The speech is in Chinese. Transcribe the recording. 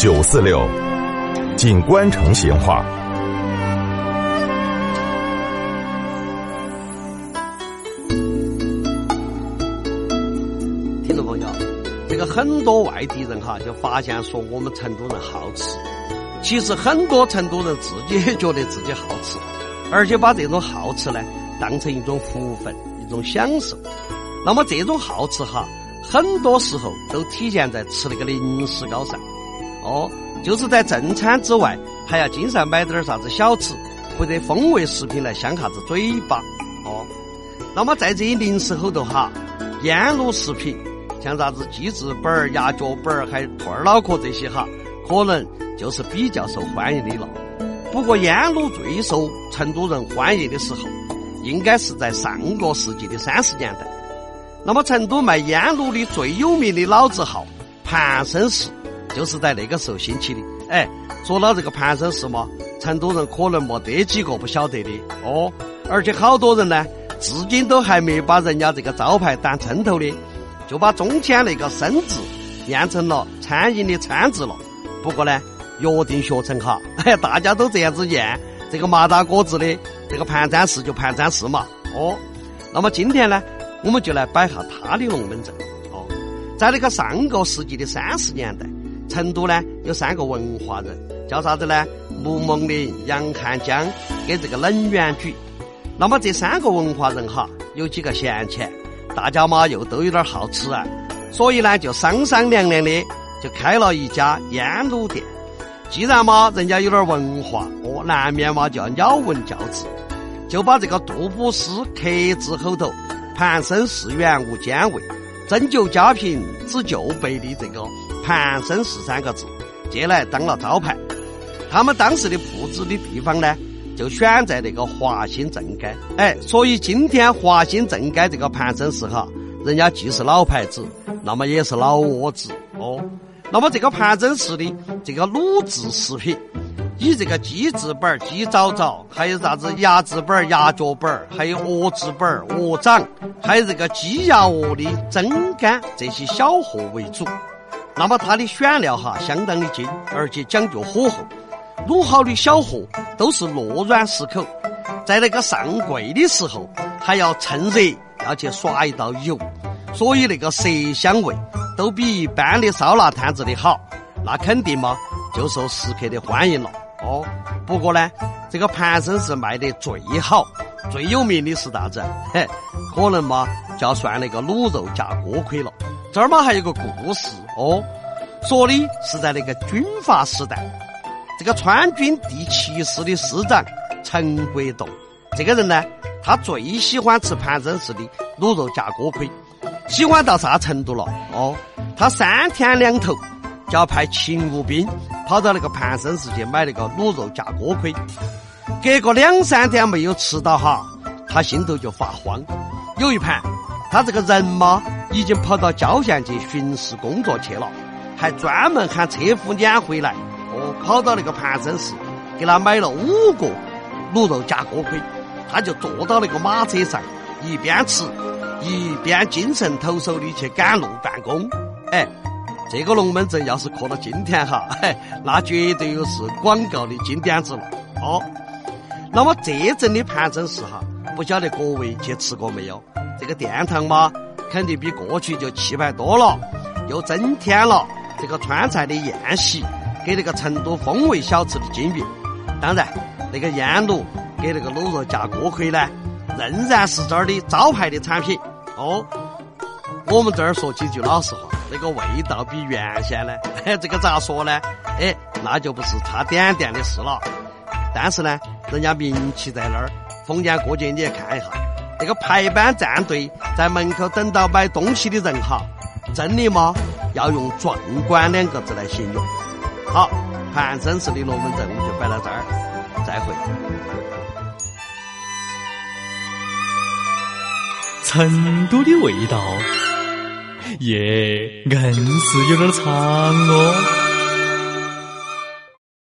九四六，锦官城闲话。听众朋友，这个很多外地人哈就发现说我们成都人好吃，其实很多成都人自己也觉得自己好吃，而且把这种好吃呢当成一种福分、一种享受。那么这种好吃哈，很多时候都体现在吃那个零食高上。哦，就是在正餐之外，还要经常买点啥子小吃或者风味食品来香下子嘴巴。哦，那么在这些零食后头哈，腌卤食品，像啥子鸡翅板儿、鸭脚板儿，还有兔儿脑壳这些哈，可能就是比较受欢迎的了。不过腌卤最受成都人欢迎的时候，应该是在上个世纪的三十年代。那么成都卖腌卤的最有名的老字号盘生石，就是在那个时候兴起的。哎，说到这个盘山石嘛，成都人可能没得几个不晓得的哦。而且好多人呢，至今都还没把人家这个招牌当称头的，就把中间那个生字念成了餐饮的餐字了。不过呢，约定学成哈，哎，大家都这样子念，这个麻大果子的这个盘山寺就盘山寺嘛。哦，那么今天呢？我们就来摆下他的龙门阵哦，在那个上个世纪的三十年代，成都呢有三个文化人，叫啥子呢？穆梦林、杨汉江跟这个冷远举。那么这三个文化人哈，有几个闲钱，大家嘛又都有点好吃啊，所以呢就商商量量的就开了一家烟卤店。既然嘛人家有点文化，哦，难免嘛就要鸟文教字，就把这个杜甫诗刻字后头。盘生氏原无兼味，斟酒家贫知旧辈的这个盘生氏三个字，借来当了招牌。他们当时的铺子的地方呢，就选在那个华新正街。哎，所以今天华新正街这个盘生氏哈，人家既是老牌子，那么也是老窝子哦。那么这个盘生氏的这个卤制食品。以这个鸡翅板、鸡爪爪，还有啥子鸭翅板、鸭脚板，还有鹅翅板、鹅掌，还有这个鸡鸭鹅的蒸干这些小货为主。那么它的选料哈相当的精，而且讲究火候。卤好的小货都是糯软适口，在那个上柜的时候还要趁热要去刷一道油，所以那个色香味都比一般的烧腊摊子的好。那肯定嘛就受食客的欢迎了。哦，不过呢，这个盘生是卖得最好、最有名的是啥子？嘿，可能嘛就要算那个卤肉加锅盔了。这儿嘛还有个故事哦，说的是在那个军阀时代，这个川军第七师的师长陈国栋，这个人呢，他最喜欢吃盘生氏的卤肉夹锅盔，喜欢到啥程度了？哦，他三天两头。就要派勤务兵跑到那个盘生市去买那个卤肉夹锅盔，隔个两三天没有吃到哈，他心头就发慌。有一盘，他这个人嘛，已经跑到郊县去巡视工作去了，还专门喊车夫撵回来，哦，跑到那个盘生市给他买了五个卤肉加锅盔，他就坐到那个马车上，一边吃，一边精神抖擞的去赶路办公，哎。这个龙门阵要是刻到今天哈，嘿，那绝对又是广告的金点子了哦。那么这阵的盘生市哈，不晓得各位去吃过没有？这个殿堂嘛，肯定比过去就气派多了，又增添了这个川菜的宴席，给那个成都风味小吃的金币。当然，那个腌卤给那个卤肉加锅盔呢，仍然是这儿的招牌的产品哦。我们这儿说几句老实话。那个味道比原先呢，这个咋说呢？哎，那就不是差点点的事了。但是呢，人家名气在那儿。逢年过节你也看一下，那个排班站队在门口等到买东西的人哈，真的吗？要用壮观两个字来形容。好，盘生市的龙门阵我们就摆到这儿，再会。成都的味道。耶，硬是有点长哦。